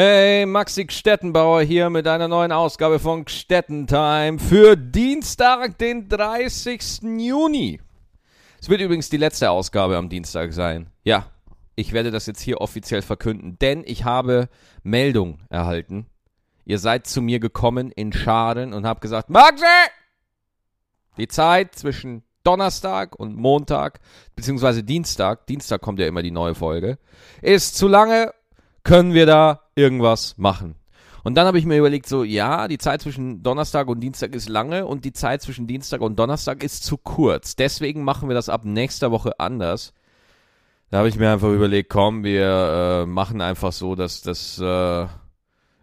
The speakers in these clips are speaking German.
Hey, Maxi Stettenbauer hier mit einer neuen Ausgabe von Stettentime für Dienstag, den 30. Juni. Es wird übrigens die letzte Ausgabe am Dienstag sein. Ja, ich werde das jetzt hier offiziell verkünden, denn ich habe Meldung erhalten. Ihr seid zu mir gekommen in Scharen und habt gesagt, Maxi! Die Zeit zwischen Donnerstag und Montag, beziehungsweise Dienstag, Dienstag kommt ja immer die neue Folge, ist zu lange, können wir da irgendwas machen. Und dann habe ich mir überlegt, so, ja, die Zeit zwischen Donnerstag und Dienstag ist lange und die Zeit zwischen Dienstag und Donnerstag ist zu kurz. Deswegen machen wir das ab nächster Woche anders. Da habe ich mir einfach überlegt, komm, wir äh, machen einfach so, dass das äh,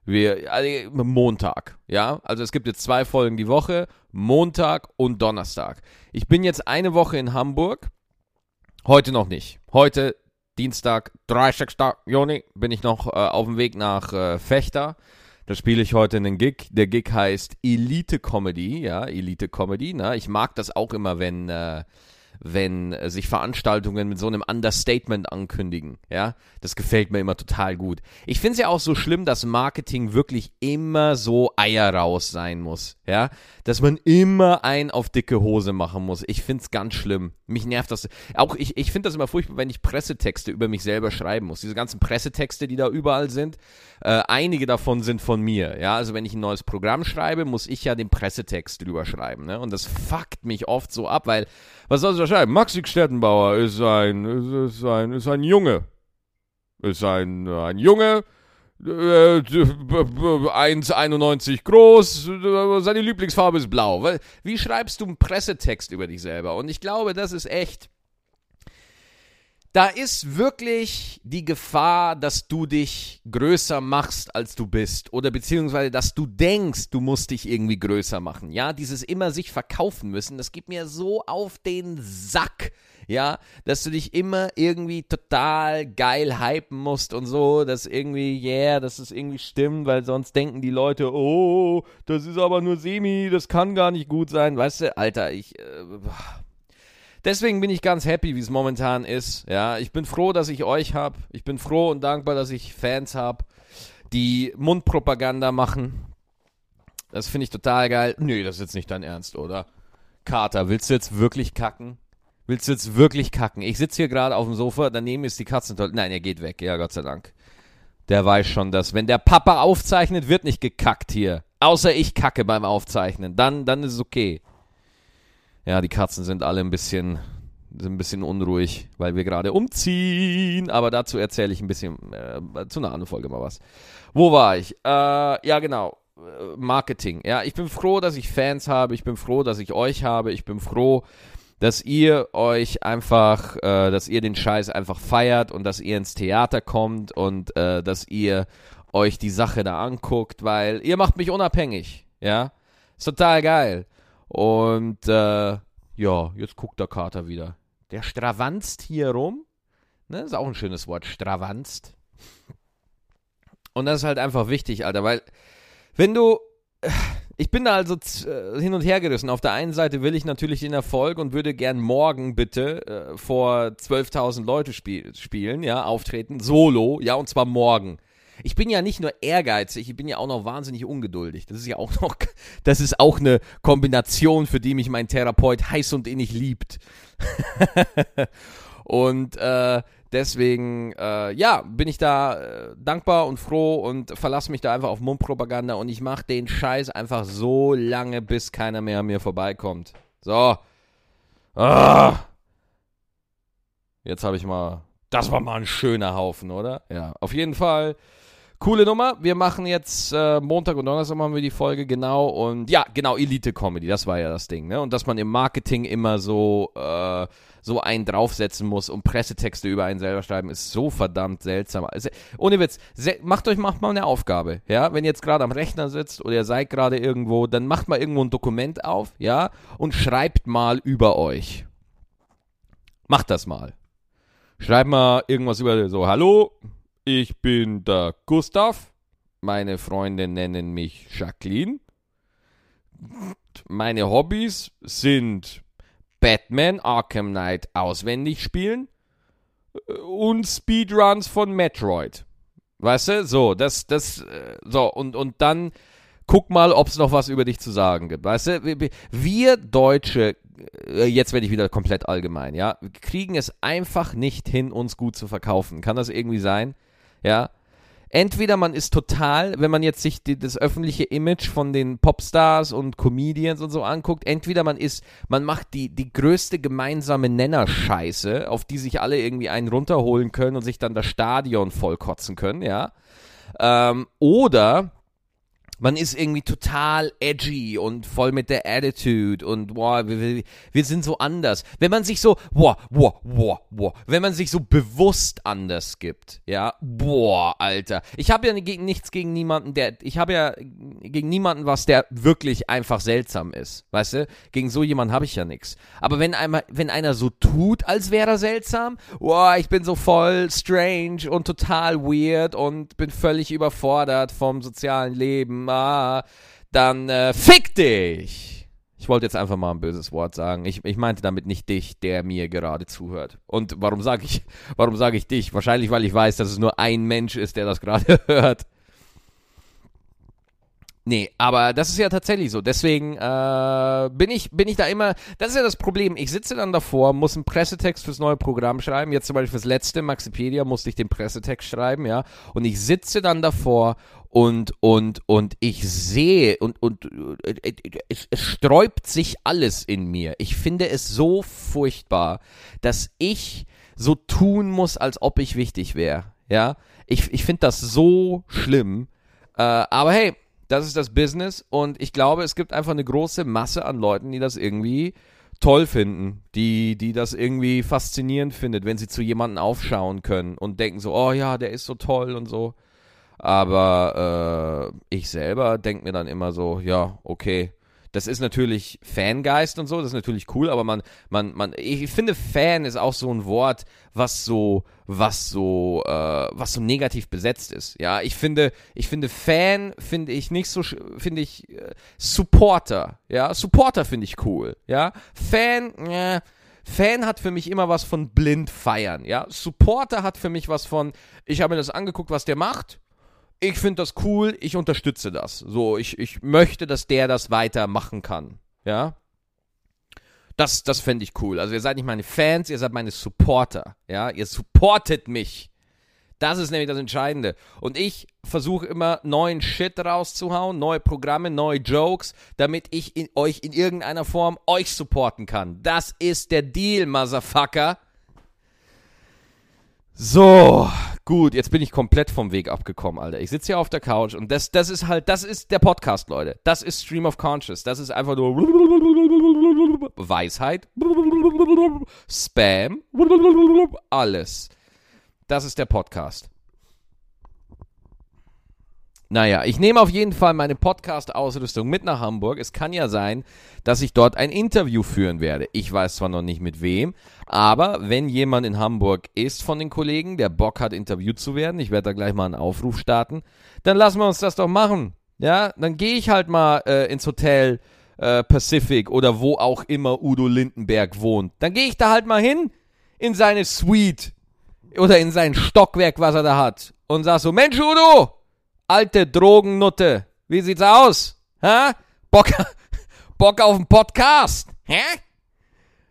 wir also Montag, ja, also es gibt jetzt zwei Folgen die Woche, Montag und Donnerstag. Ich bin jetzt eine Woche in Hamburg, heute noch nicht. Heute Dienstag, 30. Juni, bin ich noch äh, auf dem Weg nach äh, Fechter. Da spiele ich heute einen Gig. Der Gig heißt Elite Comedy, ja, Elite Comedy. Ne? Ich mag das auch immer, wenn äh, wenn äh, sich Veranstaltungen mit so einem Understatement ankündigen. Ja, das gefällt mir immer total gut. Ich finde es ja auch so schlimm, dass Marketing wirklich immer so Eier raus sein muss. Ja, dass man immer ein auf dicke Hose machen muss. Ich finde es ganz schlimm. Mich nervt das. Auch ich, ich finde das immer furchtbar, wenn ich Pressetexte über mich selber schreiben muss. Diese ganzen Pressetexte, die da überall sind, äh, einige davon sind von mir. Ja, also wenn ich ein neues Programm schreibe, muss ich ja den Pressetext drüber schreiben. Ne? Und das fuckt mich oft so ab, weil was soll ich schreiben? Maxi Stettenbauer ist ein, ist ein, ist ein Junge. Ist ein, ein Junge, äh, 1,91 groß, seine Lieblingsfarbe ist blau. Wie schreibst du einen Pressetext über dich selber? Und ich glaube, das ist echt da ist wirklich die Gefahr, dass du dich größer machst, als du bist. Oder beziehungsweise, dass du denkst, du musst dich irgendwie größer machen. Ja, dieses immer sich verkaufen müssen, das geht mir so auf den Sack. Ja, dass du dich immer irgendwie total geil hypen musst und so, dass irgendwie, yeah, dass es irgendwie stimmt, weil sonst denken die Leute, oh, das ist aber nur semi, das kann gar nicht gut sein. Weißt du, Alter, ich, äh, Deswegen bin ich ganz happy, wie es momentan ist. Ja, ich bin froh, dass ich euch habe. Ich bin froh und dankbar, dass ich Fans habe, die Mundpropaganda machen. Das finde ich total geil. Nö, das ist jetzt nicht dein Ernst, oder? Kater, willst du jetzt wirklich kacken? Willst du jetzt wirklich kacken? Ich sitze hier gerade auf dem Sofa, daneben ist die Katzentoilette. Nein, er geht weg, ja, Gott sei Dank. Der weiß schon, dass wenn der Papa aufzeichnet, wird nicht gekackt hier. Außer ich kacke beim Aufzeichnen. Dann, dann ist es okay. Ja, die Katzen sind alle ein bisschen, sind ein bisschen unruhig, weil wir gerade umziehen. Aber dazu erzähle ich ein bisschen äh, zu einer anderen Folge mal was. Wo war ich? Äh, ja, genau. Äh, Marketing. Ja, ich bin froh, dass ich Fans habe. Ich bin froh, dass ich euch habe. Ich bin froh, dass ihr euch einfach, äh, dass ihr den Scheiß einfach feiert und dass ihr ins Theater kommt und äh, dass ihr euch die Sache da anguckt, weil ihr macht mich unabhängig. Ja, ist total geil. Und äh, ja, jetzt guckt der Kater wieder. Der stravanzt hier rum. Ne, ist auch ein schönes Wort, stravanzt. Und das ist halt einfach wichtig, Alter, weil wenn du. Ich bin da also äh, hin und her gerissen. Auf der einen Seite will ich natürlich den Erfolg und würde gern morgen bitte äh, vor 12.000 Leute spiel spielen, ja, auftreten, solo, ja, und zwar morgen. Ich bin ja nicht nur ehrgeizig, ich bin ja auch noch wahnsinnig ungeduldig. Das ist ja auch noch, das ist auch eine Kombination, für die mich mein Therapeut heiß und innig liebt. und äh, deswegen, äh, ja, bin ich da äh, dankbar und froh und verlasse mich da einfach auf Mundpropaganda und ich mache den Scheiß einfach so lange, bis keiner mehr an mir vorbeikommt. So. Ah. Jetzt habe ich mal. Das war mal ein schöner Haufen, oder? Ja, auf jeden Fall. Coole Nummer. Wir machen jetzt äh, Montag und Donnerstag machen wir die Folge genau und ja, genau, Elite Comedy, das war ja das Ding, ne? Und dass man im Marketing immer so äh, so einen draufsetzen muss und Pressetexte über einen selber schreiben, ist so verdammt seltsam. Also, ohne Witz, macht euch macht mal eine Aufgabe, ja? Wenn ihr jetzt gerade am Rechner sitzt oder ihr seid gerade irgendwo, dann macht mal irgendwo ein Dokument auf, ja? Und schreibt mal über euch. Macht das mal. Schreibt mal irgendwas über so, hallo, ich bin der Gustav. Meine Freunde nennen mich Jacqueline. Meine Hobbys sind Batman Arkham Knight auswendig spielen und Speedruns von Metroid. Weißt du? So, das, das, äh, so, und, und dann guck mal, ob es noch was über dich zu sagen gibt. Weißt du? Wir Deutsche, äh, jetzt werde ich wieder komplett allgemein, ja, kriegen es einfach nicht hin, uns gut zu verkaufen. Kann das irgendwie sein? Ja entweder man ist total, wenn man jetzt sich die, das öffentliche Image von den Popstars und Comedians und so anguckt, entweder man ist, man macht die, die größte gemeinsame Nennerscheiße, auf die sich alle irgendwie einen runterholen können und sich dann das Stadion vollkotzen können, ja. Ähm, oder man ist irgendwie total edgy und voll mit der Attitude und boah, wir, wir, sind so anders. Wenn man sich so, boah, boah, boah, boah, wenn man sich so bewusst anders gibt, ja, boah, Alter. Ich habe ja nichts gegen niemanden, der, ich habe ja gegen niemanden was, der wirklich einfach seltsam ist, weißt du? Gegen so jemanden habe ich ja nichts. Aber wenn einmal, wenn einer so tut, als wäre er seltsam, boah, ich bin so voll strange und total weird und bin völlig überfordert vom sozialen Leben ah, dann äh, fick dich. Ich wollte jetzt einfach mal ein böses Wort sagen. Ich, ich meinte damit nicht dich, der mir gerade zuhört. Und warum sage ich, warum sage ich dich? Wahrscheinlich, weil ich weiß, dass es nur ein Mensch ist, der das gerade hört. Nee, aber das ist ja tatsächlich so. Deswegen äh, bin, ich, bin ich da immer. Das ist ja das Problem. Ich sitze dann davor, muss einen Pressetext fürs neue Programm schreiben. Jetzt zum Beispiel fürs letzte Maxipedia musste ich den Pressetext schreiben, ja. Und ich sitze dann davor und, und, und ich sehe und, und es, es sträubt sich alles in mir. Ich finde es so furchtbar, dass ich so tun muss, als ob ich wichtig wäre. Ja, ich, ich finde das so schlimm. Äh, aber hey, das ist das Business und ich glaube, es gibt einfach eine große Masse an Leuten, die das irgendwie toll finden, die, die das irgendwie faszinierend findet, wenn sie zu jemandem aufschauen können und denken so, oh ja, der ist so toll und so. Aber äh, ich selber denke mir dann immer so, ja, okay, das ist natürlich Fangeist und so, das ist natürlich cool, aber man, man, man, ich finde Fan ist auch so ein Wort, was so, was so, äh, was so negativ besetzt ist. Ja, ich finde, ich finde Fan finde ich nicht so, finde ich äh, Supporter. Ja, Supporter finde ich cool. Ja, Fan, äh, Fan hat für mich immer was von blind feiern. Ja, Supporter hat für mich was von, ich habe mir das angeguckt, was der macht ich finde das cool, ich unterstütze das. So, ich, ich möchte, dass der das weitermachen kann. Ja. Das, das fände ich cool. Also ihr seid nicht meine Fans, ihr seid meine Supporter. Ja, ihr supportet mich. Das ist nämlich das Entscheidende. Und ich versuche immer neuen Shit rauszuhauen, neue Programme, neue Jokes, damit ich in, euch in irgendeiner Form euch supporten kann. Das ist der Deal, Motherfucker. So, gut, jetzt bin ich komplett vom Weg abgekommen, Alter. Ich sitze hier auf der Couch und das, das ist halt, das ist der Podcast, Leute. Das ist Stream of Conscious. Das ist einfach nur Weisheit, Spam, alles. Das ist der Podcast. Naja, ich nehme auf jeden Fall meine Podcast-Ausrüstung mit nach Hamburg. Es kann ja sein, dass ich dort ein Interview führen werde. Ich weiß zwar noch nicht mit wem, aber wenn jemand in Hamburg ist von den Kollegen, der Bock hat, interviewt zu werden, ich werde da gleich mal einen Aufruf starten, dann lassen wir uns das doch machen. Ja, dann gehe ich halt mal äh, ins Hotel äh, Pacific oder wo auch immer Udo Lindenberg wohnt. Dann gehe ich da halt mal hin in seine Suite oder in sein Stockwerk, was er da hat und sag so, Mensch Udo, alte Drogennutte. Wie sieht's aus? Hä? Bock, Bock auf einen Podcast? Hä?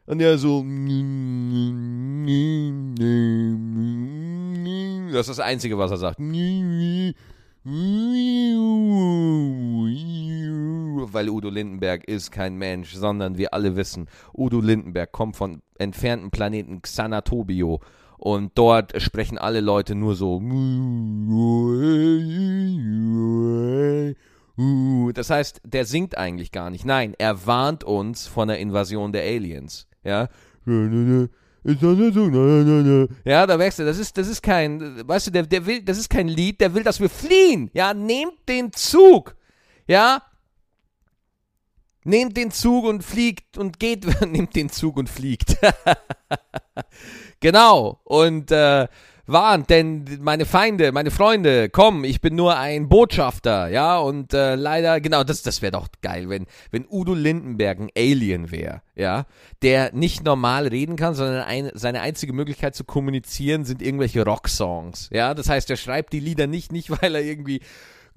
Und er so. Das ist das Einzige, was er sagt. Weil Udo Lindenberg ist kein Mensch, sondern wir alle wissen, Udo Lindenberg kommt von entfernten Planeten Xanatobio und dort sprechen alle Leute nur so. Das heißt, der singt eigentlich gar nicht. Nein, er warnt uns von der Invasion der Aliens. Ja. Ja, da merkst du, das ist, das ist kein, weißt du, der, der will, das ist kein Lied, der will, dass wir fliehen. Ja, nehmt den Zug. Ja, Nehmt den Zug und fliegt und geht, nehmt den Zug und fliegt. genau. Und äh, warnt, denn meine Feinde, meine Freunde, komm, ich bin nur ein Botschafter, ja, und äh, leider, genau, das, das wäre doch geil, wenn, wenn Udo Lindenberg ein Alien wäre, ja, der nicht normal reden kann, sondern ein, seine einzige Möglichkeit zu kommunizieren sind irgendwelche Rocksongs, ja, das heißt, er schreibt die Lieder nicht, nicht weil er irgendwie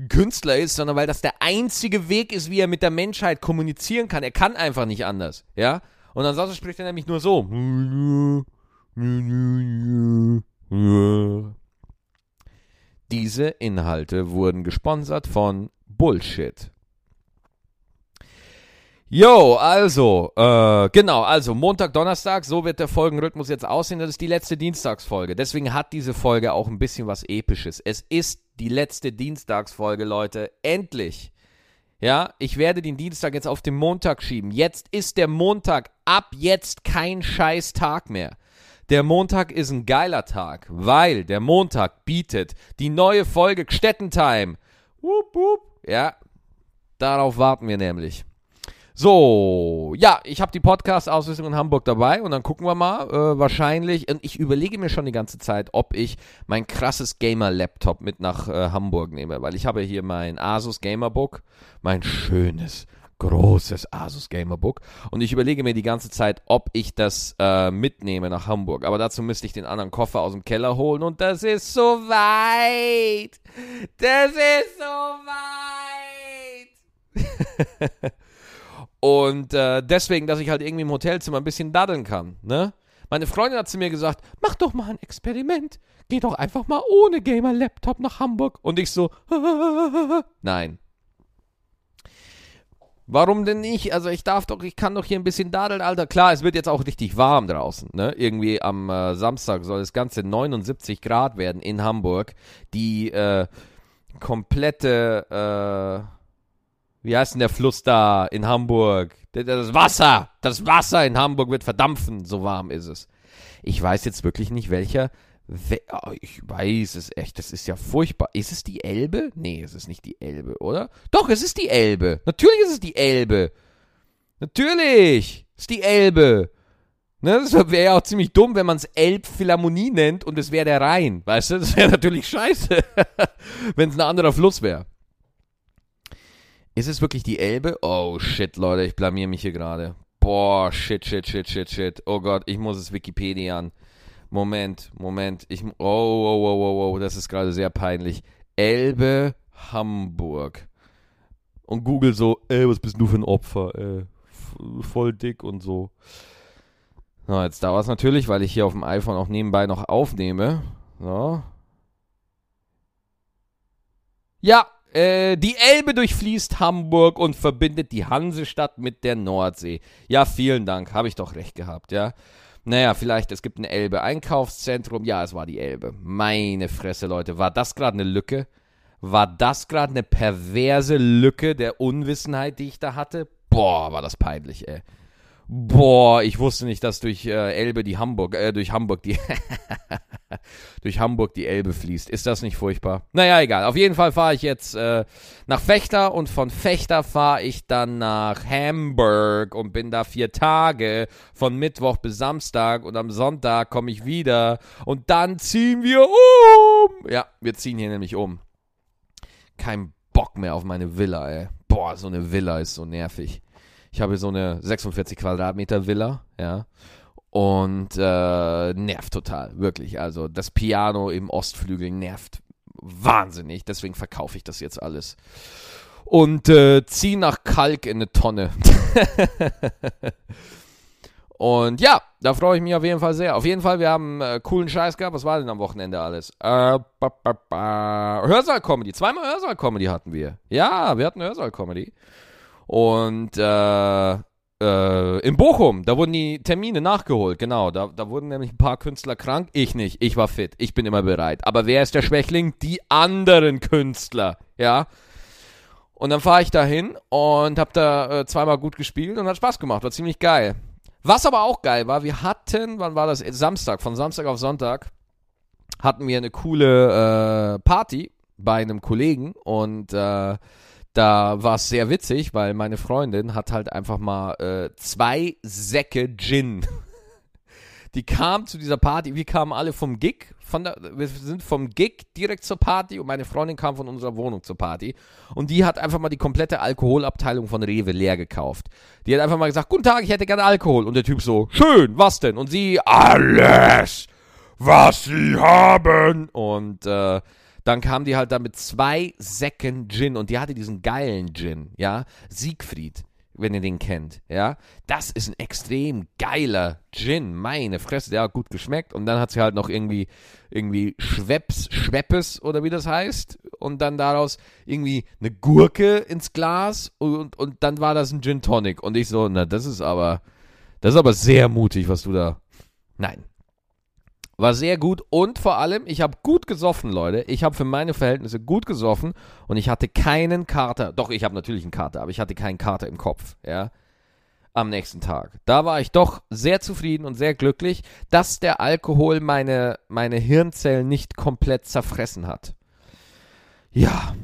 Künstler ist, sondern weil das der einzige Weg ist, wie er mit der Menschheit kommunizieren kann. Er kann einfach nicht anders, ja. Und ansonsten spricht er nämlich nur so. Diese Inhalte wurden gesponsert von Bullshit. Jo, also, äh, genau, also Montag, Donnerstag, so wird der Folgenrhythmus jetzt aussehen. Das ist die letzte Dienstagsfolge. Deswegen hat diese Folge auch ein bisschen was Episches. Es ist die letzte Dienstagsfolge, Leute. Endlich. Ja, ich werde den Dienstag jetzt auf den Montag schieben. Jetzt ist der Montag ab jetzt kein scheiß Tag mehr. Der Montag ist ein geiler Tag, weil der Montag bietet die neue Folge Gstettentime. Wup, wup. Ja, darauf warten wir nämlich. So, ja, ich habe die Podcast-Ausrüstung in Hamburg dabei und dann gucken wir mal. Äh, wahrscheinlich, und ich überlege mir schon die ganze Zeit, ob ich mein krasses Gamer-Laptop mit nach äh, Hamburg nehme, weil ich habe hier mein Asus Gamerbook, mein schönes, großes Asus Gamerbook und ich überlege mir die ganze Zeit, ob ich das äh, mitnehme nach Hamburg. Aber dazu müsste ich den anderen Koffer aus dem Keller holen und das ist so weit. Das ist so weit. Und äh, deswegen, dass ich halt irgendwie im Hotelzimmer ein bisschen daddeln kann, ne? Meine Freundin hat zu mir gesagt, mach doch mal ein Experiment. Geh doch einfach mal ohne Gamer-Laptop nach Hamburg. Und ich so, nein. Warum denn nicht? Also ich darf doch, ich kann doch hier ein bisschen dadeln, Alter. Klar, es wird jetzt auch richtig warm draußen, ne? Irgendwie am äh, Samstag soll das Ganze 79 Grad werden in Hamburg. Die äh, komplette, äh, wie heißt denn der Fluss da in Hamburg? Das Wasser, das Wasser in Hamburg wird verdampfen, so warm ist es. Ich weiß jetzt wirklich nicht, welcher. Oh, ich weiß es echt, das ist ja furchtbar. Ist es die Elbe? Nee, es ist nicht die Elbe, oder? Doch, es ist die Elbe. Natürlich ist es die Elbe. Natürlich ist die Elbe. Ne, das wäre ja auch ziemlich dumm, wenn man es Elbphilharmonie nennt und es wäre der Rhein. Weißt du, das wäre natürlich scheiße, wenn es ein anderer Fluss wäre. Ist es wirklich die Elbe? Oh shit, Leute, ich blamier mich hier gerade. Boah, shit, shit, shit, shit, shit. Oh Gott, ich muss es Wikipedia an. Moment, Moment. Ich, oh, oh, oh, oh, oh, das ist gerade sehr peinlich. Elbe, Hamburg. Und Google so, ey, was bist du für ein Opfer, ey. Voll dick und so. So, jetzt dauert es natürlich, weil ich hier auf dem iPhone auch nebenbei noch aufnehme. So. Ja, äh, die Elbe durchfließt Hamburg und verbindet die Hansestadt mit der Nordsee. Ja, vielen Dank, habe ich doch recht gehabt, ja. Naja, vielleicht, es gibt ein Elbe-Einkaufszentrum. Ja, es war die Elbe. Meine Fresse, Leute. War das gerade eine Lücke? War das gerade eine perverse Lücke der Unwissenheit, die ich da hatte? Boah, war das peinlich, ey. Boah, ich wusste nicht, dass durch äh, Elbe die Hamburg, äh, durch Hamburg die durch Hamburg die Elbe fließt. Ist das nicht furchtbar? Naja, egal. Auf jeden Fall fahre ich jetzt äh, nach Fechter und von Fechter fahre ich dann nach Hamburg und bin da vier Tage von Mittwoch bis Samstag und am Sonntag komme ich wieder und dann ziehen wir um. Ja, wir ziehen hier nämlich um. Kein Bock mehr auf meine Villa, ey. Boah, so eine Villa ist so nervig. Ich habe so eine 46 Quadratmeter Villa, ja. Und äh, nervt total, wirklich. Also das Piano im Ostflügel nervt wahnsinnig. Deswegen verkaufe ich das jetzt alles. Und äh, ziehe nach Kalk in eine Tonne. Und ja, da freue ich mich auf jeden Fall sehr. Auf jeden Fall, wir haben äh, coolen Scheiß gehabt. Was war denn am Wochenende alles? Äh, Hörsaal-Comedy. Zweimal Hörsaal-Comedy hatten wir. Ja, wir hatten Hörsaal-Comedy. Und äh, äh, in Bochum, da wurden die Termine nachgeholt, genau. Da, da wurden nämlich ein paar Künstler krank. Ich nicht, ich war fit, ich bin immer bereit. Aber wer ist der Schwächling? Die anderen Künstler, ja. Und dann fahre ich da hin und habe da äh, zweimal gut gespielt und hat Spaß gemacht, war ziemlich geil. Was aber auch geil war, wir hatten, wann war das? Samstag, von Samstag auf Sonntag hatten wir eine coole äh, Party bei einem Kollegen und äh, da war es sehr witzig, weil meine Freundin hat halt einfach mal äh, zwei Säcke Gin. die kam zu dieser Party. Wir kamen alle vom Gig, von der, wir sind vom Gig direkt zur Party und meine Freundin kam von unserer Wohnung zur Party. Und die hat einfach mal die komplette Alkoholabteilung von Rewe leer gekauft. Die hat einfach mal gesagt, guten Tag, ich hätte gerne Alkohol. Und der Typ so, schön, was denn? Und sie, alles, was sie haben. Und äh, dann kam die halt da mit zwei Säcken Gin und die hatte diesen geilen Gin, ja, Siegfried wenn ihr den kennt, ja. Das ist ein extrem geiler Gin, meine Fresse, der hat gut geschmeckt und dann hat sie halt noch irgendwie, irgendwie Schweppes, Schweppes oder wie das heißt und dann daraus irgendwie eine Gurke ins Glas und, und dann war das ein Gin Tonic und ich so, na, das ist aber, das ist aber sehr mutig, was du da, nein, war sehr gut und vor allem, ich habe gut gesoffen, Leute. Ich habe für meine Verhältnisse gut gesoffen und ich hatte keinen Kater. Doch, ich habe natürlich einen Kater, aber ich hatte keinen Kater im Kopf, ja. Am nächsten Tag. Da war ich doch sehr zufrieden und sehr glücklich, dass der Alkohol meine, meine Hirnzellen nicht komplett zerfressen hat. Ja.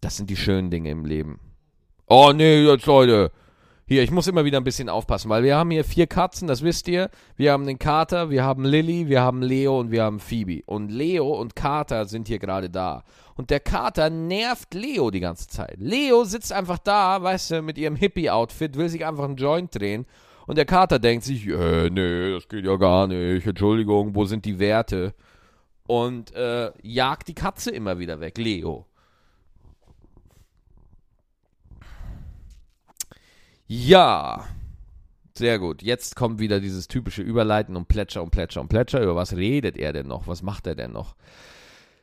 Das sind die schönen Dinge im Leben. Oh nee, jetzt Leute. Hier, ich muss immer wieder ein bisschen aufpassen, weil wir haben hier vier Katzen, das wisst ihr. Wir haben den Kater, wir haben Lilly, wir haben Leo und wir haben Phoebe. Und Leo und Kater sind hier gerade da. Und der Kater nervt Leo die ganze Zeit. Leo sitzt einfach da, weißt du, mit ihrem Hippie-Outfit, will sich einfach einen Joint drehen. Und der Kater denkt sich, äh, nee, das geht ja gar nicht. Entschuldigung, wo sind die Werte? Und äh, jagt die Katze immer wieder weg, Leo. Ja. Sehr gut. Jetzt kommt wieder dieses typische Überleiten und Plätscher und Plätscher und Plätscher. Über was redet er denn noch? Was macht er denn noch?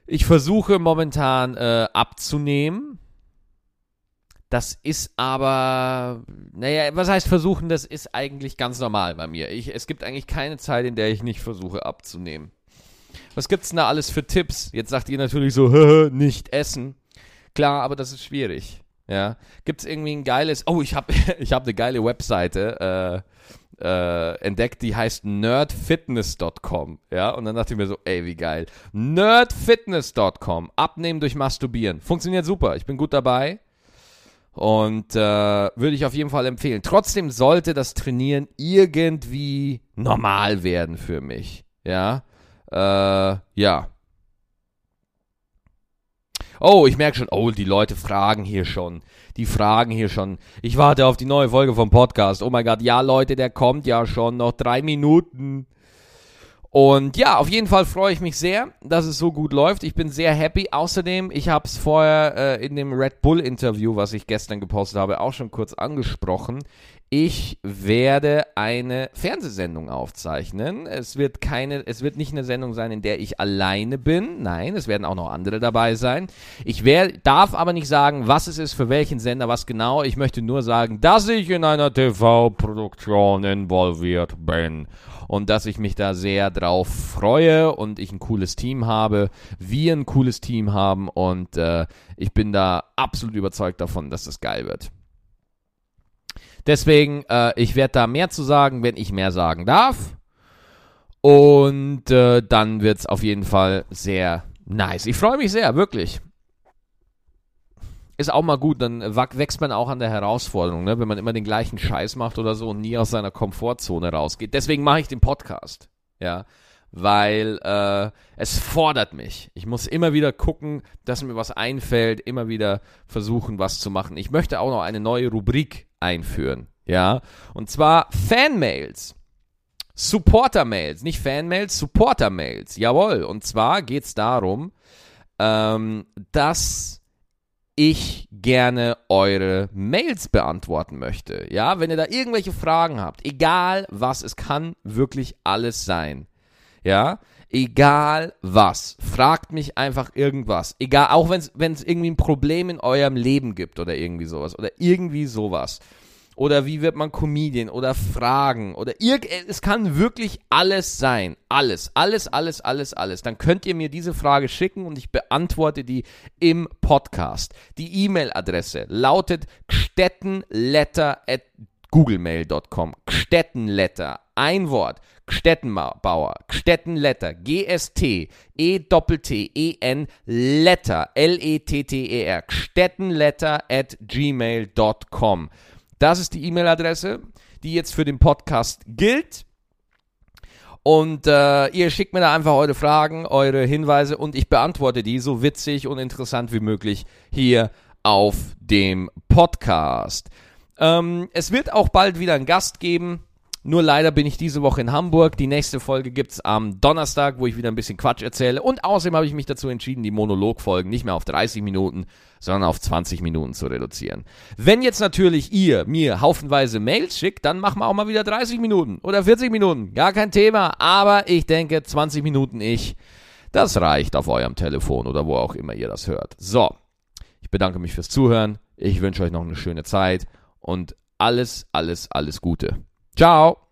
Ich versuche momentan äh, abzunehmen. Das ist aber, naja, was heißt versuchen? Das ist eigentlich ganz normal bei mir. Ich, es gibt eigentlich keine Zeit, in der ich nicht versuche abzunehmen. Was gibt's denn da alles für Tipps? Jetzt sagt ihr natürlich so, nicht essen. Klar, aber das ist schwierig. Ja. Gibt es irgendwie ein geiles. Oh, ich habe ich hab eine geile Webseite äh, äh, entdeckt, die heißt nerdfitness.com. Ja. Und dann dachte ich mir so, ey, wie geil. Nerdfitness.com. Abnehmen durch Masturbieren. Funktioniert super. Ich bin gut dabei. Und äh, würde ich auf jeden Fall empfehlen. Trotzdem sollte das Trainieren irgendwie normal werden für mich. Ja. Äh, ja. Oh, ich merke schon, oh, die Leute fragen hier schon. Die fragen hier schon. Ich warte auf die neue Folge vom Podcast. Oh mein Gott, ja, Leute, der kommt ja schon. Noch drei Minuten. Und ja, auf jeden Fall freue ich mich sehr, dass es so gut läuft. Ich bin sehr happy. Außerdem, ich habe es vorher äh, in dem Red Bull Interview, was ich gestern gepostet habe, auch schon kurz angesprochen ich werde eine Fernsehsendung aufzeichnen. Es wird keine, es wird nicht eine Sendung sein, in der ich alleine bin. Nein, es werden auch noch andere dabei sein. Ich wär, darf aber nicht sagen, was es ist, für welchen Sender, was genau. Ich möchte nur sagen, dass ich in einer TV-Produktion involviert bin und dass ich mich da sehr drauf freue und ich ein cooles Team habe, wir ein cooles Team haben und äh, ich bin da absolut überzeugt davon, dass das geil wird. Deswegen, äh, ich werde da mehr zu sagen, wenn ich mehr sagen darf. Und äh, dann wird es auf jeden Fall sehr nice. Ich freue mich sehr, wirklich. Ist auch mal gut, dann wächst man auch an der Herausforderung, ne? wenn man immer den gleichen Scheiß macht oder so und nie aus seiner Komfortzone rausgeht. Deswegen mache ich den Podcast. Ja, weil äh, es fordert mich. Ich muss immer wieder gucken, dass mir was einfällt, immer wieder versuchen, was zu machen. Ich möchte auch noch eine neue Rubrik einführen. Ja, und zwar Fanmails. Supporter-Mails, nicht Fanmails, Supporter-Mails. Jawohl. Und zwar geht es darum, ähm, dass ich gerne eure Mails beantworten möchte. Ja, wenn ihr da irgendwelche Fragen habt, egal was, es kann wirklich alles sein. Ja, egal was, fragt mich einfach irgendwas. Egal, auch wenn es irgendwie ein Problem in eurem Leben gibt oder irgendwie sowas oder irgendwie sowas. Oder wie wird man Comedian oder Fragen oder irgend, es kann wirklich alles sein. Alles, alles, alles, alles, alles. Dann könnt ihr mir diese Frage schicken und ich beantworte die im Podcast. Die E-Mail-Adresse lautet stettenletter at googlemail.com. Gstettenletter, ein Wort. Gstettenbauer, Gstettenletter, G-S-T, E-T-T-E-N, Letter, L-E-T-T-E-R, Gstettenletter at gmail.com. Das ist die E-Mail-Adresse, die jetzt für den Podcast gilt. Und äh, ihr schickt mir da einfach eure Fragen, eure Hinweise und ich beantworte die so witzig und interessant wie möglich hier auf dem Podcast. Ähm, es wird auch bald wieder einen Gast geben. Nur leider bin ich diese Woche in Hamburg. Die nächste Folge gibt es am Donnerstag, wo ich wieder ein bisschen Quatsch erzähle. Und außerdem habe ich mich dazu entschieden, die Monologfolgen nicht mehr auf 30 Minuten, sondern auf 20 Minuten zu reduzieren. Wenn jetzt natürlich ihr mir haufenweise Mails schickt, dann machen wir auch mal wieder 30 Minuten oder 40 Minuten. Gar kein Thema. Aber ich denke, 20 Minuten ich, das reicht auf eurem Telefon oder wo auch immer ihr das hört. So, ich bedanke mich fürs Zuhören. Ich wünsche euch noch eine schöne Zeit und alles, alles, alles Gute. Ciao.